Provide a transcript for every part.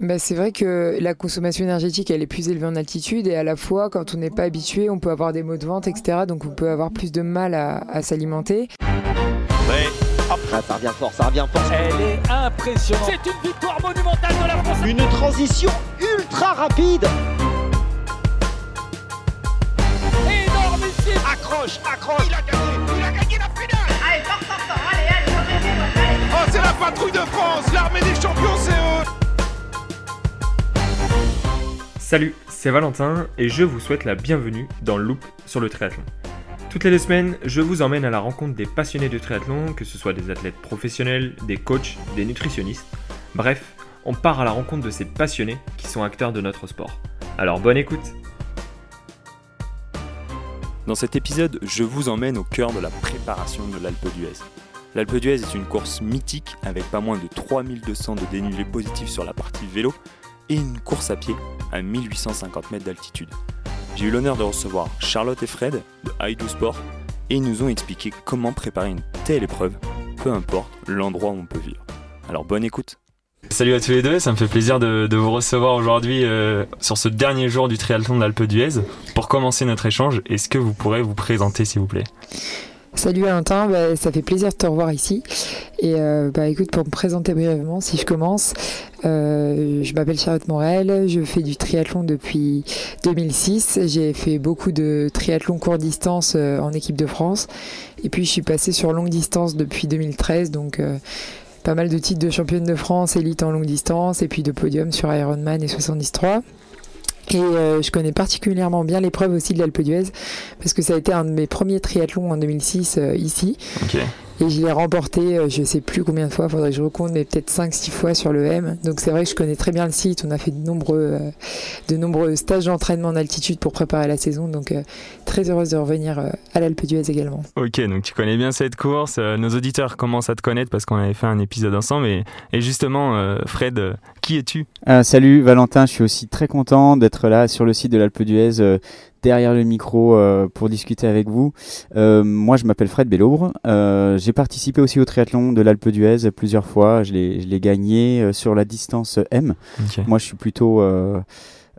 bah, C'est vrai que la consommation énergétique, elle est plus élevée en altitude et à la fois, quand on n'est pas habitué, on peut avoir des maux de ventre, etc. Donc on peut avoir plus de mal à, à s'alimenter. Ouais. Ah, ça revient fort, ça revient fort. Elle est impressionnante. C'est une victoire monumentale de la France. Une transition ultra rapide. Énormissime. Accroche, accroche. Il a gagné, il a gagné la finale. Allez, fort, fort, fort. Allez, allez, allez, allez. Oh, c'est la patrouille de France. L'armée des champions, c'est eux. Salut, c'est Valentin et je vous souhaite la bienvenue dans Loop sur le triathlon. Toutes les deux semaines, je vous emmène à la rencontre des passionnés de triathlon, que ce soit des athlètes professionnels, des coachs, des nutritionnistes. Bref, on part à la rencontre de ces passionnés qui sont acteurs de notre sport. Alors bonne écoute Dans cet épisode, je vous emmène au cœur de la préparation de l'Alpe d'Huez. L'Alpe d'Huez est une course mythique avec pas moins de 3200 de dénivelé positif sur la partie vélo et une course à pied à 1850 mètres d'altitude. J'ai eu l'honneur de recevoir Charlotte et Fred de Haïdou Sport et ils nous ont expliqué comment préparer une telle épreuve, peu importe l'endroit où on peut vivre. Alors bonne écoute Salut à tous les deux, ça me fait plaisir de, vous recevoir aujourd'hui euh, sur ce dernier jour du triathlon de l'Alpe d'Huez. Pour commencer notre échange, est-ce que vous pourrez vous présenter s'il vous plaît? Salut Valentin, bah, ça fait plaisir de te revoir ici. Et euh, bah, écoute, pour me présenter brièvement, si je commence, euh, je m'appelle Charlotte Morel, je fais du triathlon depuis 2006. J'ai fait beaucoup de triathlon court distance euh, en équipe de France. Et puis je suis passée sur longue distance depuis 2013, donc pas mal de titres de championne de France, élite en longue distance, et puis de podium sur Ironman et 73. Et euh, je connais particulièrement bien l'épreuve aussi de l'Alpe d'Huez parce que ça a été un de mes premiers triathlons en 2006 euh, ici. Et je l'ai remporté, euh, je sais plus combien de fois, faudrait que je recompte, mais peut-être 5-6 fois sur le M. Donc c'est vrai que je connais très bien le site. On a fait de nombreux, euh, de nombreux stages d'entraînement en altitude pour préparer la saison. Donc euh, très heureuse de revenir euh, à l'Alpe d'Huez également. Ok, donc tu connais bien cette course. Euh, nos auditeurs commencent à te connaître parce qu'on avait fait un épisode ensemble. Et, et justement, euh, Fred, qui es-tu? Euh, salut Valentin, je suis aussi très content d'être là sur le site de l'Alpe d'Huez, euh, derrière le micro euh, pour discuter avec vous. Euh, moi, je m'appelle Fred Bellobre. Euh, J'ai participé aussi au triathlon de l'Alpe d'Huez plusieurs fois. Je l'ai gagné euh, sur la distance M. Moi, je suis plutôt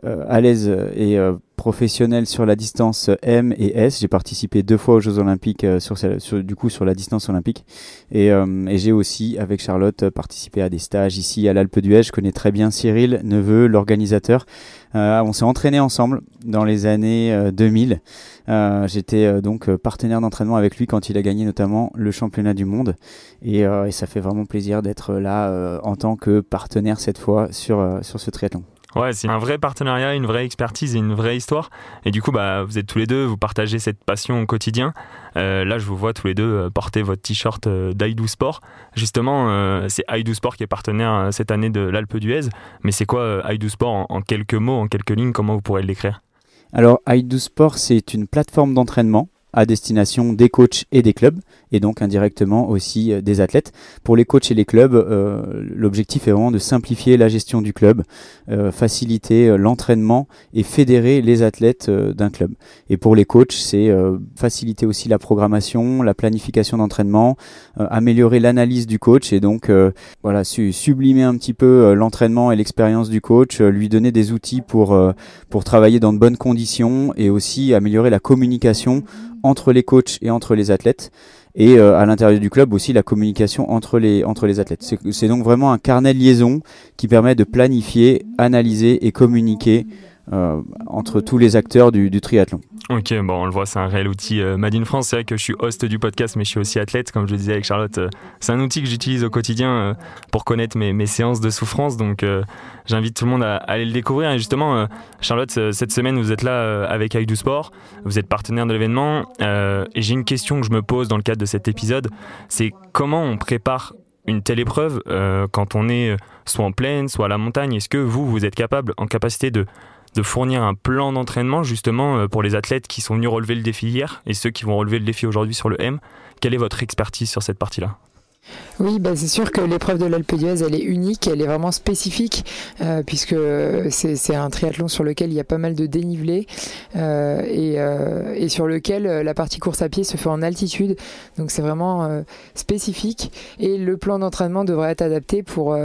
à l'aise et euh, professionnel sur la distance M et S. J'ai participé deux fois aux Jeux Olympiques euh, sur, sur- du coup sur la distance olympique et, euh, et j'ai aussi avec Charlotte euh, participé à des stages ici à l'Alpe d'Huez. Je connais très bien Cyril Neveu, l'organisateur. Euh, on s'est entraîné ensemble dans les années euh, 2000. Euh, J'étais euh, donc euh, partenaire d'entraînement avec lui quand il a gagné notamment le championnat du monde et, euh, et ça fait vraiment plaisir d'être là euh, en tant que partenaire cette fois sur, euh, sur ce triathlon. Ouais, c'est un vrai partenariat, une vraie expertise et une vraie histoire. Et du coup, bah, vous êtes tous les deux, vous partagez cette passion au quotidien. Euh, là, je vous vois tous les deux euh, porter votre t-shirt euh, d'Aidou Sport. Justement, euh, c'est Aidou Sport qui est partenaire cette année de l'Alpe d'Huez. Mais c'est quoi Aidou Sport en, en quelques mots, en quelques lignes Comment vous pourrez l'écrire Alors, iDo Sport, c'est une plateforme d'entraînement à destination des coachs et des clubs, et donc indirectement aussi euh, des athlètes. Pour les coachs et les clubs, euh, l'objectif est vraiment de simplifier la gestion du club, euh, faciliter l'entraînement et fédérer les athlètes d'un club. Et pour les coachs, c'est faciliter aussi la programmation, la planification d'entraînement, améliorer l'analyse du coach et donc voilà su- sublimer un petit peu l'entraînement et l'expérience du coach, lui donner des outils pour pour travailler dans de bonnes conditions et aussi améliorer la communication entre les coachs et entre les athlètes et euh, à l'intérieur du club aussi la communication entre les entre les athlètes. C'est donc vraiment un carnet liaison qui permet de planifier, analyser et communiquer euh, entre tous les acteurs du, du triathlon. Ok, bon, on le voit, c'est un réel outil euh, Made in France. C'est vrai que je suis host du podcast, mais je suis aussi athlète, comme je le disais avec Charlotte. euh, c'est un outil que j'utilise au quotidien euh, pour connaître mes, séances de souffrance. Donc, j'invite tout le monde à, aller le découvrir. Et justement, Charlotte, cette semaine, vous êtes là avec Aïdou Sport. Vous êtes partenaire de l'événement. et j'ai une question que je me pose dans le cadre de cet épisode c'est comment on prépare une telle épreuve quand on est soit en plaine, soit à la montagne? Est-ce que vous, vous êtes capable, en capacité de de fournir un plan d'entraînement justement euh, pour les athlètes qui sont venus relever le défi hier et ceux qui vont relever le défi aujourd'hui sur le M. Quelle est votre expertise sur cette partie-là? Oui, bah, c'est sûr que l'épreuve de l'Alpe d'Huez, elle est unique, elle est vraiment spécifique, euh, puisque c'est un triathlon sur lequel il y a pas mal de dénivelé euh, et, sur lequel la partie course à pied se fait en altitude. Donc c'est vraiment spécifique et le plan d'entraînement devrait être adapté pour,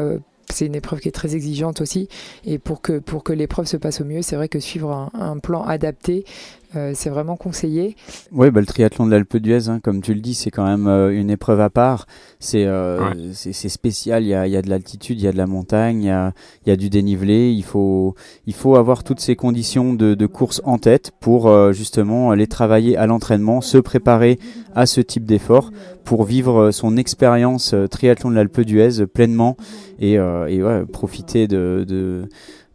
c'est une épreuve qui est très exigeante aussi. Et pour que, pour que l'épreuve se passe au mieux, c'est vrai que suivre un, un plan adapté, euh, c'est vraiment conseillé. Oui, bah, le triathlon de l'Alpe d'Huez, hein, comme tu le dis, c'est quand même euh, une épreuve à part. C'est euh, spécial, il y a, y a, de l'altitude, il y a de la montagne, il y a, y a, du dénivelé. Il faut, il faut avoir toutes ces conditions de, de course en tête pour justement les travailler à l'entraînement, se préparer à ce type d'effort pour vivre son expérience triathlon de l'Alpe d'Huez pleinement et, et ouais, profiter de, de,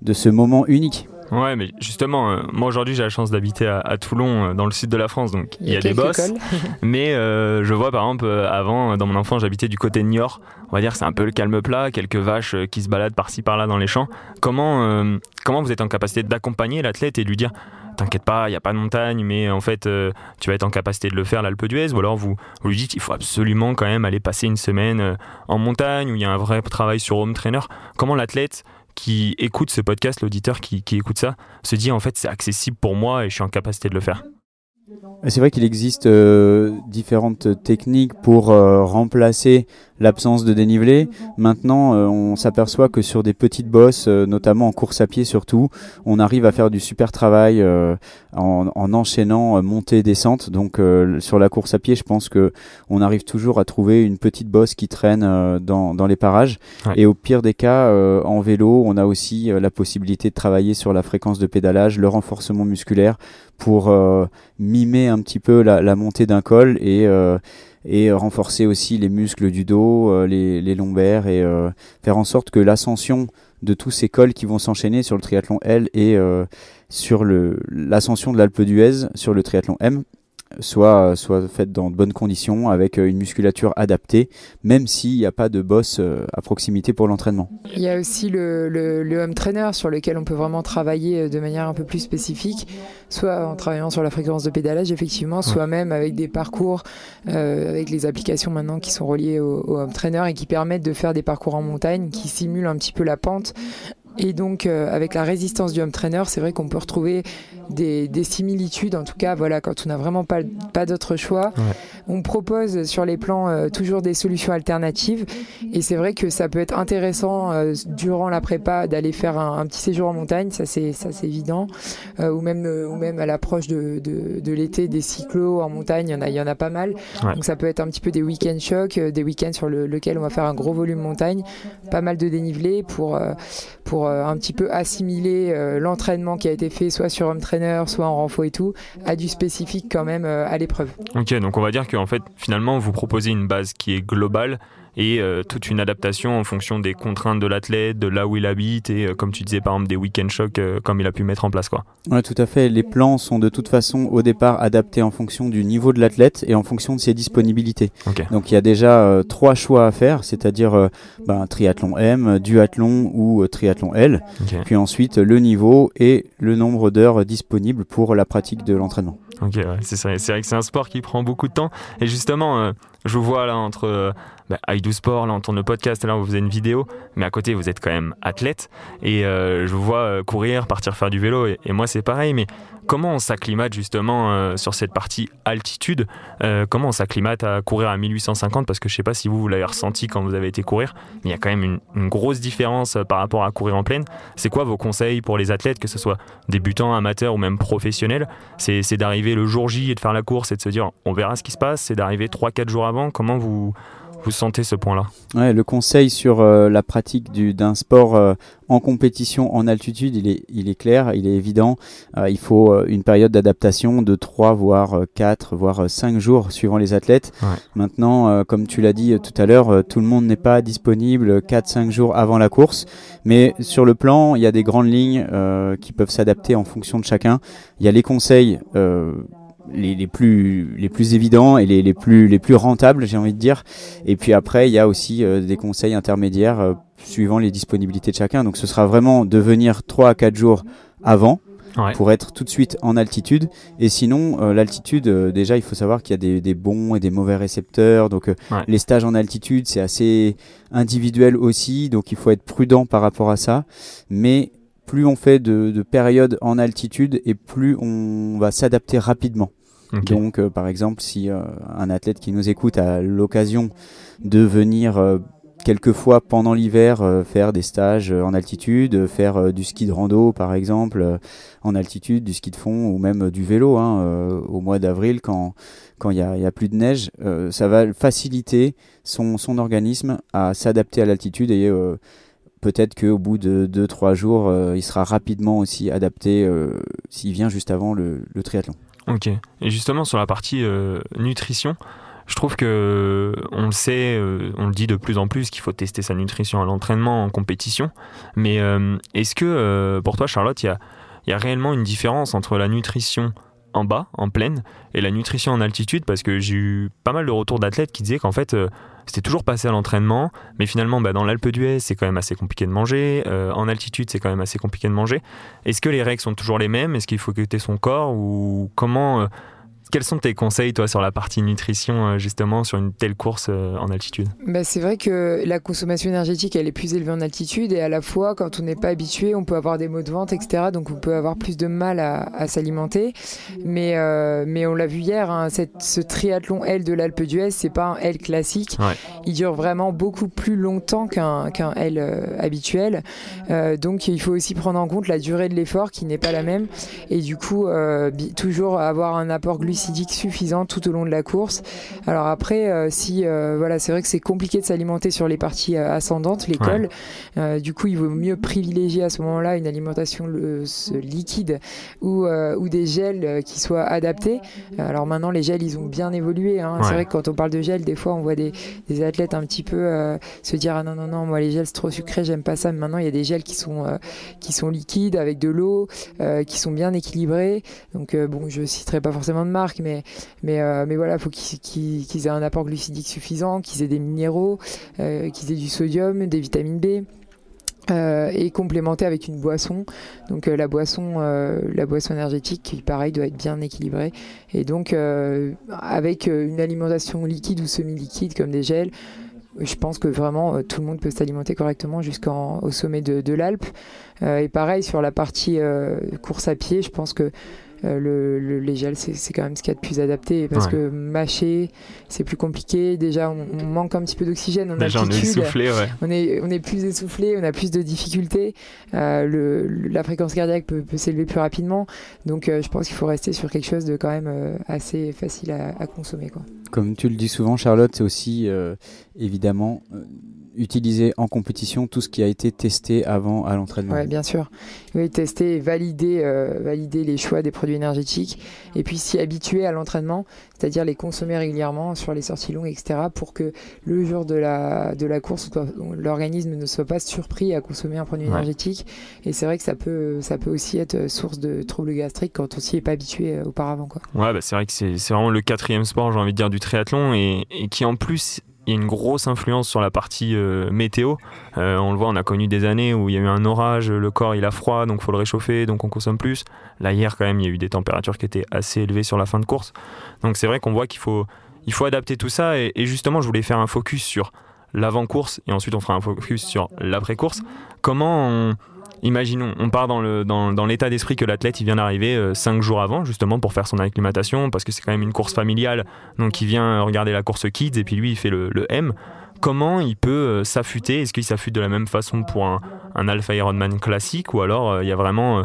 de ce moment unique. Ouais, mais justement, euh, moi aujourd'hui j'ai la chance d'habiter à, Toulon, euh, dans le sud de la France, donc il y, a, des bosses. mais euh, je vois par exemple, avant, dans mon enfance, j'habitais du côté de Niort. On va dire c'est un peu le calme plat, quelques vaches qui se baladent par-ci par-là dans les champs. Comment, comment vous êtes en capacité d'accompagner l'athlète et de lui dire T'inquiète pas, il n'y a pas de montagne, mais en fait, tu vas être en capacité de le faire l'Alpe d'Huez? Ou alors vous, vous lui dites il faut absolument quand même aller passer une semaine en montagne où il y a un vrai travail sur home trainer. Comment l'athlète qui écoute ce podcast, l'auditeur qui, écoute ça, se dit en fait c'est accessible pour moi et je suis en capacité de le faire. C'est vrai qu'il existe euh, différentes techniques pour euh, remplacer l'absence de dénivelé. Maintenant, euh, on s'aperçoit que sur des petites bosses, notamment en course à pied surtout, on arrive à faire du super travail en, en, enchaînant montée descente. Donc sur la course à pied, je pense que on arrive toujours à trouver une petite bosse qui traîne dans, dans, les parages. Et au pire des cas, en vélo, on a aussi la possibilité de travailler sur la fréquence de pédalage, le renforcement musculaire pour mimer un petit peu la, montée d'un col et, euh, et renforcer aussi les muscles du dos, euh, les, lombaires et euh, faire en sorte que l'ascension de tous ces cols qui vont s'enchaîner sur le triathlon L et sur l'ascension de l'Alpe d'Huez sur le triathlon M soit, soit faite dans de bonnes conditions, avec euh, une musculature adaptée, même s'il n'y a pas de boss euh, à proximité pour l'entraînement. Il y a aussi le, le, home trainer sur lequel on peut vraiment travailler euh, de manière un peu plus spécifique, soit en travaillant sur la fréquence de pédalage, effectivement, soit même avec des parcours, avec les applications maintenant qui sont reliées au, au home trainer et qui permettent de faire des parcours en montagne qui simulent un petit peu la pente et donc, euh, avec la résistance du home trainer, c'est vrai qu'on peut retrouver des, des, similitudes. En tout cas, voilà, quand on n'a vraiment pas d'autre choix, on propose sur les plans euh, toujours des solutions alternatives. Et c'est vrai que ça peut être intéressant euh, durant la prépa d'aller faire un, petit séjour en montagne, ça c'est ça c'est évident. ou même ou même à l'approche de, de, de l'été, des cyclos en montagne, il y en a il y en a pas mal. Donc ça peut être un petit peu des week-end chocs, des week-ends sur le, lequel on va faire un gros volume montagne, pas mal de dénivelé pour pour euh, un petit peu assimiler euh, l'entraînement qui a été fait soit sur home trainer, soit en renfort et tout, à du spécifique quand même euh, à l'épreuve. Ok, donc on va dire qu'en fait, finalement, vous proposez une base qui est globale et toute une adaptation en fonction des contraintes de l'athlète, de là où il habite et comme tu disais par exemple des week-end shocks comme il a pu mettre en place quoi. Ouais, tout à fait. Les plans sont de toute façon au départ adaptés en fonction du niveau de l'athlète et en fonction de ses disponibilités. Donc il y a déjà trois choix à faire, c'est-à-dire ben, triathlon M, duathlon ou triathlon L, puis ensuite le niveau et le nombre d'heures disponibles pour la pratique de l'entraînement. Ok, c'est vrai, que c'est un sport qui prend beaucoup de temps. Et justement, euh, je vous vois là entre euh, bah, Sport, là on tourne le podcast, là on vous faisait une vidéo, mais à côté vous êtes quand même athlète. Et euh, je vous vois euh, courir, partir faire du vélo et, moi c'est pareil, mais comment on s'acclimate justement sur cette partie altitude? Comment on s'acclimate à courir à 1850 Parce que je sais pas si vous, l'avez ressenti quand vous avez été courir, il y a quand même une, une grosse différence par rapport à courir en plaine. C'est quoi vos conseils pour les athlètes, que ce soit débutants, amateurs ou même professionnels? C'est d'arriver le jour J et de faire la course et de se dire on verra ce qui se passe, c'est d'arriver 3-4 jours avant. Comment vous vous sentez ce point-là ouais, Le conseil sur euh, la pratique d'un sport euh, en compétition en altitude, il est, il est clair, il est évident. Euh, il faut une période d'adaptation de 3, voire 4, voire 5 jours suivant les athlètes. Maintenant, comme tu l'as dit tout à l'heure, tout le monde n'est pas disponible 4-5 jours avant la course. Mais sur le plan, il y a des grandes lignes qui peuvent s'adapter en fonction de chacun. Il y a les conseils les, les, plus les plus évidents et les, les plus les plus rentables j'ai envie de dire. Et puis après il y a aussi euh, des conseils intermédiaires euh, suivant les disponibilités de chacun. Donc ce sera vraiment de venir 3 à 4 jours avant pour être tout de suite en altitude. Et sinon euh, l'altitude déjà il faut savoir qu'il y a des, des, bons et des mauvais récepteurs. Donc les stages en altitude c'est assez individuel aussi. Donc il faut être prudent par rapport à ça. Mais plus on fait de, de périodes en altitude et plus on va s'adapter rapidement. Donc, euh, par exemple, si euh, un athlète qui nous écoute a l'occasion de venir euh, quelquefois pendant l'hiver faire des stages en altitude, faire du ski de rando par exemple en altitude, du ski de fond ou même du vélo hein, au mois d'avril quand quand il n'y a, a, plus de neige. ça va faciliter son, son organisme à s'adapter à l'altitude et peut-être qu'au bout de 2-3 jours, euh, il sera rapidement aussi adapté euh, s'il vient juste avant le, triathlon. Ok. Et justement, sur la partie euh, nutrition, je trouve que on le sait, on le dit de plus en plus qu'il faut tester sa nutrition à l'entraînement, en compétition. Mais est-ce que pour toi, Charlotte, il y a, réellement une différence entre la nutrition en bas, en plaine, et la nutrition en altitude Parce que j'ai eu pas mal de retours d'athlètes qui disaient qu'en fait, c'était toujours passé à l'entraînement, mais finalement, bah, dans l'Alpe d'Huez, c'est quand même assez compliqué de manger. Euh, en altitude, c'est quand même assez compliqué de manger. Est-ce que les règles sont toujours les mêmes? Est-ce qu'il faut écouter son corps? Ou comment euh, quels sont tes conseils, toi, sur la partie nutrition, euh, justement, sur une telle course euh, en altitude? Bah, C'est vrai que la consommation énergétique, elle est plus élevée en altitude et à la fois, quand on n'est pas habitué, on peut avoir des maux de ventre, etc. Donc on peut avoir plus de mal à, s'alimenter. Mais, euh, mais on l'a vu hier, hein, cette, ce triathlon L de l'Alpe d'Huez, c'est pas un L classique. Il dure vraiment beaucoup plus longtemps qu'un qu'un L habituel. donc il faut aussi prendre en compte la durée de l'effort qui n'est pas la même. Et du coup, toujours avoir un apport glucidique suffisant tout au long de la course. Alors après, euh, si euh, voilà, c'est vrai que c'est compliqué de s'alimenter sur les parties euh, ascendantes, l'école. du coup, il vaut mieux privilégier à ce moment-là une alimentation liquide ou, ou des gels qui soient adaptés. Alors maintenant, les gels, ils ont bien évolué. Hein. C'est vrai que quand on parle de gel, des fois, on voit des, des athlètes un petit peu se dire ah non non non, moi les gels c'est trop sucré, j'aime pas ça. Mais maintenant, il y a des gels qui sont qui sont liquides avec de l'eau, qui sont bien équilibrés. Donc bon, je citerai pas forcément de marque mais, mais, euh, mais voilà, il faut qu'ils aient un apport glucidique suffisant, qu'ils aient des minéraux, euh, qu'ils aient du sodium, des vitamines B. Euh, et complémenté avec une boisson. Donc la boisson, la boisson énergétique, pareil doit être bien équilibrée. Et donc avec une alimentation liquide ou semi-liquide comme des gels, je pense que vraiment tout le monde peut s'alimenter correctement jusqu'au sommet de l'Alpe. et pareil sur la partie course à pied, je pense que euh, le, les gels, c'est quand même ce qu'il y a de plus adapté parce que mâcher, c'est plus compliqué. Déjà, on, manque un petit peu d'oxygène. Déjà, on est essoufflé, ouais. on, est, on est plus essoufflé, on a plus de difficultés. Euh, le, la fréquence cardiaque peut, peut s'élever plus rapidement. Donc, euh, je pense qu'il faut rester sur quelque chose de quand même assez facile à, à consommer. Quoi. Comme tu le dis souvent, Charlotte, c'est aussi évidemment utiliser en compétition tout ce qui a été testé avant à l'entraînement. Oui, bien sûr. Oui, tester et valider, euh, valider les choix des produits énergétiques et puis s'y habituer à l'entraînement, c'est-à-dire les consommer régulièrement sur les sorties longues, etc. pour que le jour de la, de la course, l'organisme ne soit pas surpris à consommer un produit énergétique. Et c'est vrai que ça peut, ça peut aussi être source de troubles gastriques quand on s'y est pas habitué euh, auparavant. Quoi. Ouais, bah c'est vrai que c'est vraiment le quatrième sport, j'ai envie de dire, du triathlon et, et qui en plus y a une grosse influence sur la partie euh, météo. Euh, on le voit, on a connu des années où il y a eu un orage, le corps il a froid, donc faut le réchauffer, donc on consomme plus. Là hier quand même, il y a eu des températures qui étaient assez élevées sur la fin de course. Donc c'est vrai qu'on voit qu'il faut, il faut adapter tout ça. Et, et justement, je voulais faire un focus sur l'avant-course et ensuite on fera un focus sur l'après-course. Comment on, imaginons, on part dans, le, dans, dans l'état d'esprit que l'athlète il vient d'arriver euh, cinq jours avant justement pour faire son acclimatation parce que c'est quand même une course familiale. Donc il vient regarder la course kids et puis lui il fait le, le M. Comment il peut euh, s'affûter? Est-ce qu'il s'affûte de la même façon pour un, un Alpha Ironman classique? Ou alors euh, il y a vraiment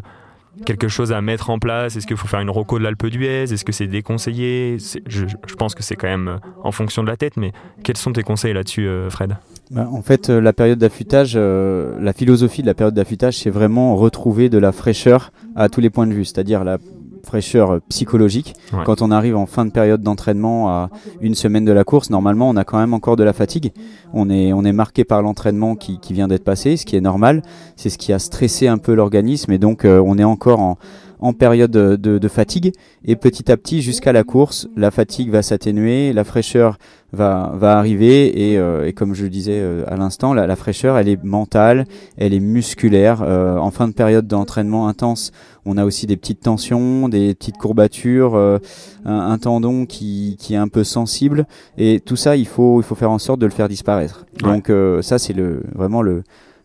quelque chose à mettre en place? Est-ce qu'il faut faire une roco de l'Alpe d'Huez? Est-ce que c'est déconseillé? Je, pense que c'est quand même en fonction de la tête, mais quels sont tes conseils là-dessus, Fred? Bah, en fait, euh, la période d'affûtage, euh, la philosophie de la période d'affûtage, c'est vraiment retrouver de la fraîcheur à tous les points de vue, c'est-à-dire la fraîcheur psychologique. Quand on arrive en fin de période d'entraînement à une semaine de la course, normalement, on a quand même encore de la fatigue. On est, on est marqué par l'entraînement qui, qui, vient d'être passé, ce qui est normal. C'est ce qui a stressé un peu l'organisme et donc euh, on est encore en, en période de, de, fatigue et petit à petit jusqu'à la course, la fatigue va s'atténuer, la fraîcheur va, va arriver et, euh, et comme je le disais euh, à l'instant, la, la, fraîcheur elle est mentale, elle est musculaire. Euh, en fin de période d'entraînement intense, on a aussi des petites tensions, des petites courbatures, un, un, tendon qui, qui est un peu sensible et tout ça il faut, il faut faire en sorte de le faire disparaître. Donc ça c'est le, vraiment le,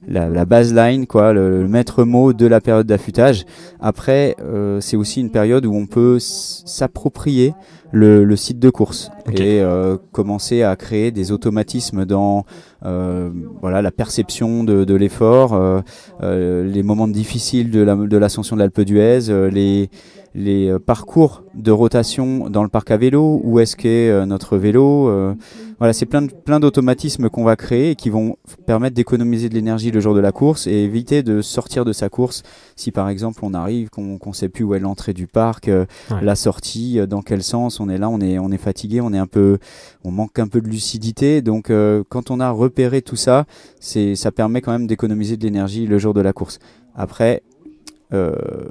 la, la baseline, quoi, le, maître mot de la période d'affûtage. Après, euh, c'est aussi une période où on peut s'approprier le, site de course et commencer à créer des automatismes dans voilà la perception de, l'effort, les moments difficiles de l'ascension de l'Alpe d'Huez, les les euh, parcours de rotation dans le parc à vélo, où est-ce qu'est euh, notre vélo. Euh, voilà, c'est plein, plein d'automatismes qu'on va créer et qui vont permettre d'économiser de l'énergie le jour de la course et éviter de sortir de sa course si par exemple on arrive, qu'on ne sait plus où est l'entrée du parc, la sortie, dans quel sens on est là, on est, on est fatigué, on est un peu, on manque un peu de lucidité. Donc quand on a repéré tout ça, c'est, ça permet quand même d'économiser de l'énergie le jour de la course. Après,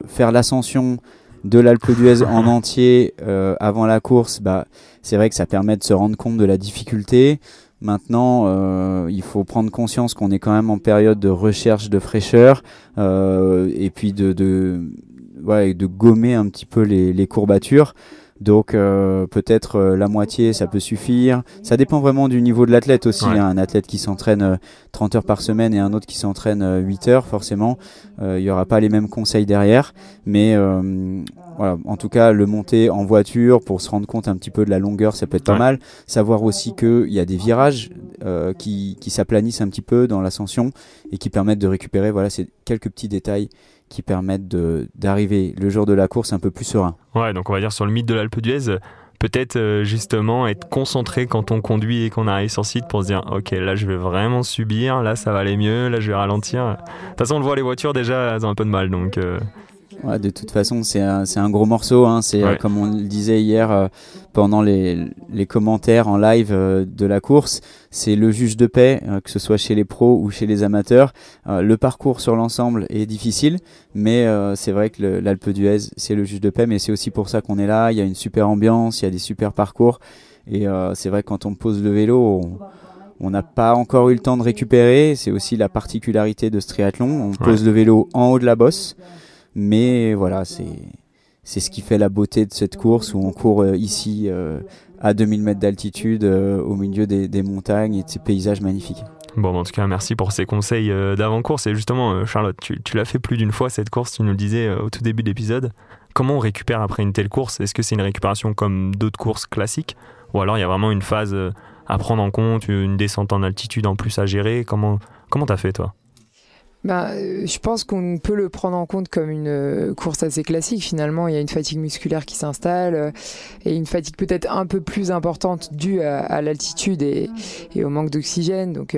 faire l'ascension de l'Alpe d'Huez en entier euh, avant la course, bah, c'est vrai que ça permet de se rendre compte de la difficulté. Maintenant, euh, il faut prendre conscience qu'on est quand même en période de recherche de fraîcheur euh, et puis de, de, ouais, de gommer un petit peu les, les courbatures. Donc euh, peut-être euh, la moitié, ça peut suffire. Ça dépend vraiment du niveau de l'athlète aussi. Hein. Un athlète qui s'entraîne 30 euh, heures par semaine et un autre qui s'entraîne 8 heures, forcément, il n'y aura pas les mêmes conseils derrière. Mais voilà, en tout cas, le monter en voiture pour se rendre compte un petit peu de la longueur, ça peut être pas mal. Savoir aussi qu'il y a des virages qui, qui s'aplanissent un petit peu dans l'ascension et qui permettent de récupérer. Voilà, c'est quelques petits détails qui permettent d'arriver le jour de la course un peu plus serein. Ouais, donc on va dire sur le mythe de l'Alpe d'Huez, peut-être euh, justement être concentré quand on conduit et qu'on arrive sur site pour se dire ok là je vais vraiment subir, là ça va aller mieux, là je vais ralentir. De toute façon on le voit les voitures déjà elles ont un peu de mal donc... Euh, de toute façon, c'est un, un, gros morceau. Hein. C'est euh, comme on le disait hier euh, pendant les, les, commentaires en live euh, de la course. C'est le juge de paix, que ce soit chez les pros ou chez les amateurs. le parcours sur l'ensemble est difficile, mais c'est vrai que l'Alpe d'Huez, c'est le juge de paix. Mais c'est aussi pour ça qu'on est là. Il y a une super ambiance, il y a des super parcours. Et c'est vrai que quand on pose le vélo, on, n'a pas encore eu le temps de récupérer. C'est aussi la particularité de ce triathlon. On pose le vélo en haut de la bosse. Mais voilà, c'est ce qui fait la beauté de cette course où on court euh, ici euh, à 2000 mètres d'altitude euh, au milieu des, montagnes et de ces paysages magnifiques. Bon, en tout cas, merci pour ces conseils d'avant-course. Et justement, Charlotte, tu, tu l'as fait plus d'une fois cette course, tu nous le disais au tout début de l'épisode. Comment on récupère après une telle course? Est-ce que c'est une récupération comme d'autres courses classiques? Ou alors il y a vraiment une phase à prendre en compte, une descente en altitude en plus à gérer? Comment comment t'as fait toi? Euh, je pense qu'on peut le prendre en compte comme une euh, course assez classique. Finalement, il y a une fatigue musculaire qui s'installe euh, et une fatigue peut-être un peu plus importante due à, l'altitude et, au manque d'oxygène. Donc,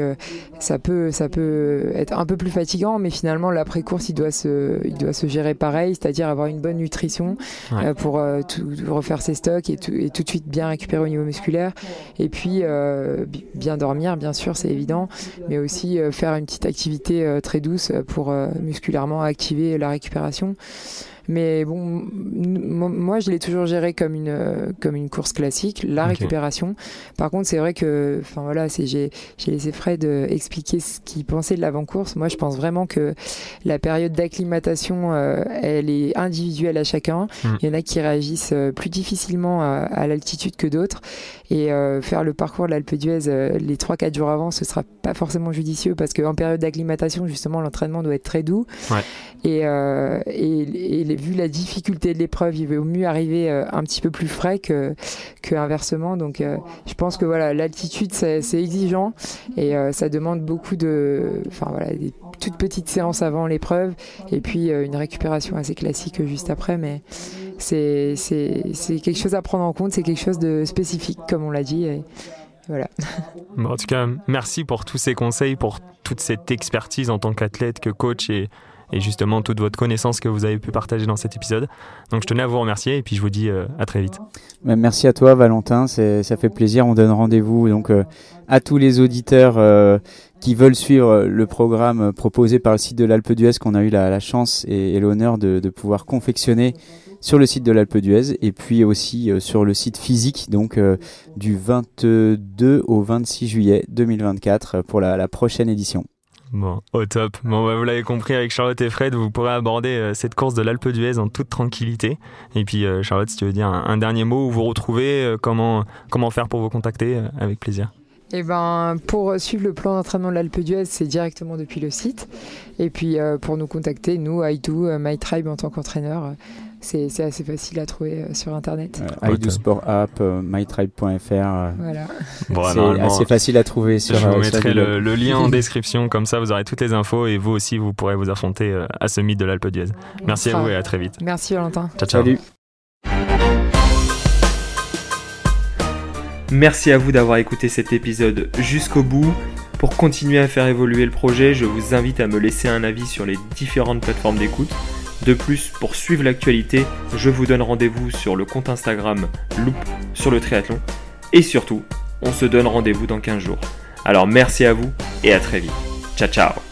ça peut, ça peut être un peu plus fatigant, mais finalement, l'après-course, il doit se, il doit se gérer pareil, c'est-à-dire avoir une bonne nutrition pour tout, refaire ses stocks et tout, et tout de suite bien récupérer au niveau musculaire. Et puis, bien dormir, bien sûr, c'est évident, mais aussi faire une petite activité très douce pour euh, musculairement activer la récupération. Mais bon, moi, je l'ai toujours géré comme une, euh, comme une course classique, la récupération. Par contre, c'est vrai que, enfin voilà, j'ai laissé Fred euh, expliquer ce qu'il pensait de l'avant-course. Moi, je pense vraiment que la période d'acclimatation, euh, elle est individuelle à chacun. Hmm. Il y en a qui réagissent plus difficilement à, l'altitude que d'autres. Et faire le parcours de l'Alpe d'Huez les 3-4 jours avant, ce sera pas forcément judicieux parce qu'en période d'acclimatation, justement, l'entraînement doit être très doux. Ouais. Et, et, et vu la difficulté de l'épreuve, il vaut mieux arriver euh, un petit peu plus frais que, que. Donc, euh, je pense que voilà, l'altitude, c'est exigeant et euh, ça demande beaucoup de, enfin voilà, des toutes petites séances avant l'épreuve et puis une récupération assez classique juste après. Mais c'est quelque chose à prendre en compte, c'est quelque chose de spécifique, comme on l'a dit. Voilà. en tout cas, merci pour tous ces conseils, pour toute cette expertise en tant qu'athlète, que coach et, et justement toute votre connaissance que vous avez pu partager dans cet épisode. Donc je tenais à vous remercier et puis je vous dis euh, à très vite. Bah, merci à toi Valentin, ça fait plaisir. On donne rendez-vous donc euh, à tous les auditeurs euh, qui veulent suivre le programme proposé par le site de l'Alpe d'Huez qu'on a eu la, chance et, l'honneur de, pouvoir confectionner sur le site de l'Alpe d'Huez et puis aussi sur le site physique donc du 22 au 26 juillet 2024 pour la prochaine édition. Bon, au top. Bon, bah, vous l'avez compris avec Charlotte et Fred, vous pourrez aborder euh, cette course de l'Alpe d'Huez en toute tranquillité. Et puis, euh, Charlotte, si tu veux dire un, dernier mot où vous retrouvez, euh, comment, comment faire pour vous contacter, avec plaisir. Eh ben, pour suivre le plan d'entraînement de l'Alpe d'Huez, c'est directement depuis le site. Et puis, pour nous contacter, nous, I2, My Tribe en tant qu'entraîneur, c'est assez facile à trouver euh, sur internet. Euh, Ouais, iDo Sport App, euh, mytribe.fr. euh, Voilà. Bon, c'est assez facile à trouver sur je euh, vous sur mettrai le, le lien en description, comme ça vous aurez toutes les infos et vous aussi vous pourrez vous affronter euh, à ce mythe de l'Alpe d'Huez. Merci à vous et à très vite. Merci Valentin. Ciao, ciao. Salut. Merci à vous d'avoir écouté cet épisode jusqu'au bout. Pour continuer à faire évoluer le projet, je vous invite à me laisser un avis sur les différentes plateformes d'écoute. De plus, pour suivre l'actualité, je vous donne rendez-vous sur le compte Instagram Loop sur le triathlon. Et surtout, on se donne rendez-vous dans 15 jours. Alors merci à vous et à très vite. Ciao ciao